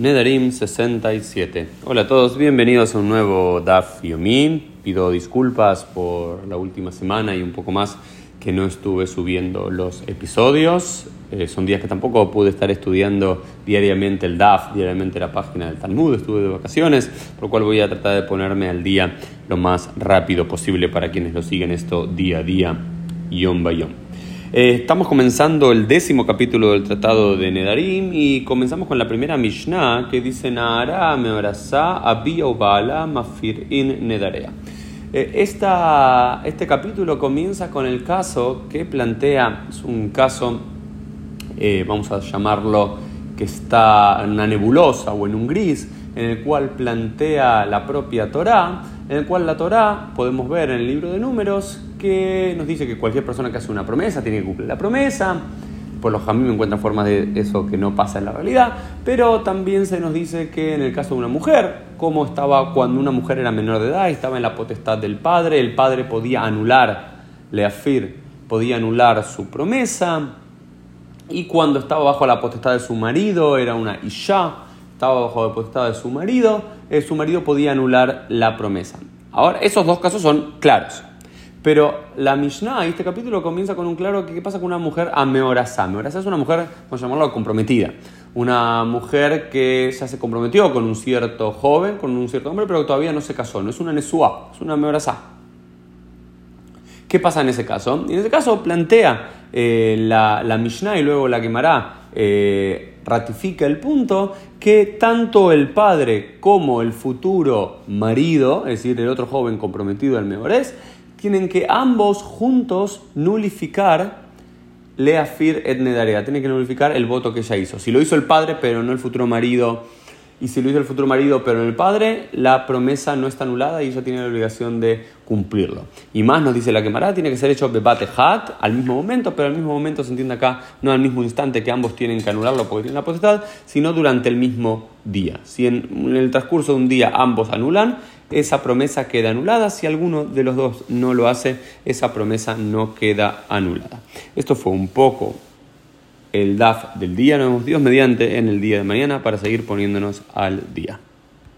Nedarim 67. Hola a todos, bienvenidos a un nuevo DAF Yomin. Pido disculpas por la última semana y un poco más que no estuve subiendo los episodios. Eh, son días que tampoco pude estar estudiando diariamente el DAF, diariamente la página del Talmud, estuve de vacaciones, por lo cual voy a tratar de ponerme al día lo más rápido posible para quienes lo siguen esto día a día, yom by yom. Eh, estamos comenzando el décimo capítulo del Tratado de Nedarim y comenzamos con la primera Mishnah que dice Naara meorasa abia mafir in nedarea. Eh, esta, este capítulo comienza con el caso que plantea, es un caso, eh, vamos a llamarlo, que está en una nebulosa o en un gris, en el cual plantea la propia Torá, en el cual la Torá podemos ver en el libro de números que nos dice que cualquier persona que hace una promesa tiene que cumplir la promesa. Por los me encuentran formas de eso que no pasa en la realidad, pero también se nos dice que en el caso de una mujer, como estaba cuando una mujer era menor de edad y estaba en la potestad del padre, el padre podía anular, Leafir podía anular su promesa, y cuando estaba bajo la potestad de su marido, era una Isha, estaba bajo la potestad de su marido, eh, su marido podía anular la promesa. Ahora, esos dos casos son claros. Pero la Mishnah, este capítulo comienza con un claro que qué pasa con una mujer ameorazá. Ameorazá es una mujer, vamos a llamarlo comprometida. Una mujer que ya se comprometió con un cierto joven, con un cierto hombre, pero que todavía no se casó. No es una nesúa, es una ameorazá. ¿Qué pasa en ese caso? En ese caso plantea eh, la, la, Mishnah y luego la quemará, eh, ratifica el punto que tanto el padre como el futuro marido, es decir, el otro joven comprometido al meorés, tienen que ambos juntos nulificar Leafir et Nedarea. Tienen que nulificar el voto que ella hizo. Si lo hizo el padre, pero no el futuro marido, y si lo hizo el futuro marido, pero el padre, la promesa no está anulada y ella tiene la obligación de cumplirlo. Y más nos dice la quemará, tiene que ser hecho bebate hat al mismo momento, pero al mismo momento se entiende acá, no al mismo instante que ambos tienen que anularlo porque tienen la potestad, sino durante el mismo día. Si en el transcurso de un día ambos anulan, esa promesa queda anulada. Si alguno de los dos no lo hace, esa promesa no queda anulada. Esto fue un poco el DAF del día. Nos vemos Dios mediante en el día de mañana para seguir poniéndonos al día.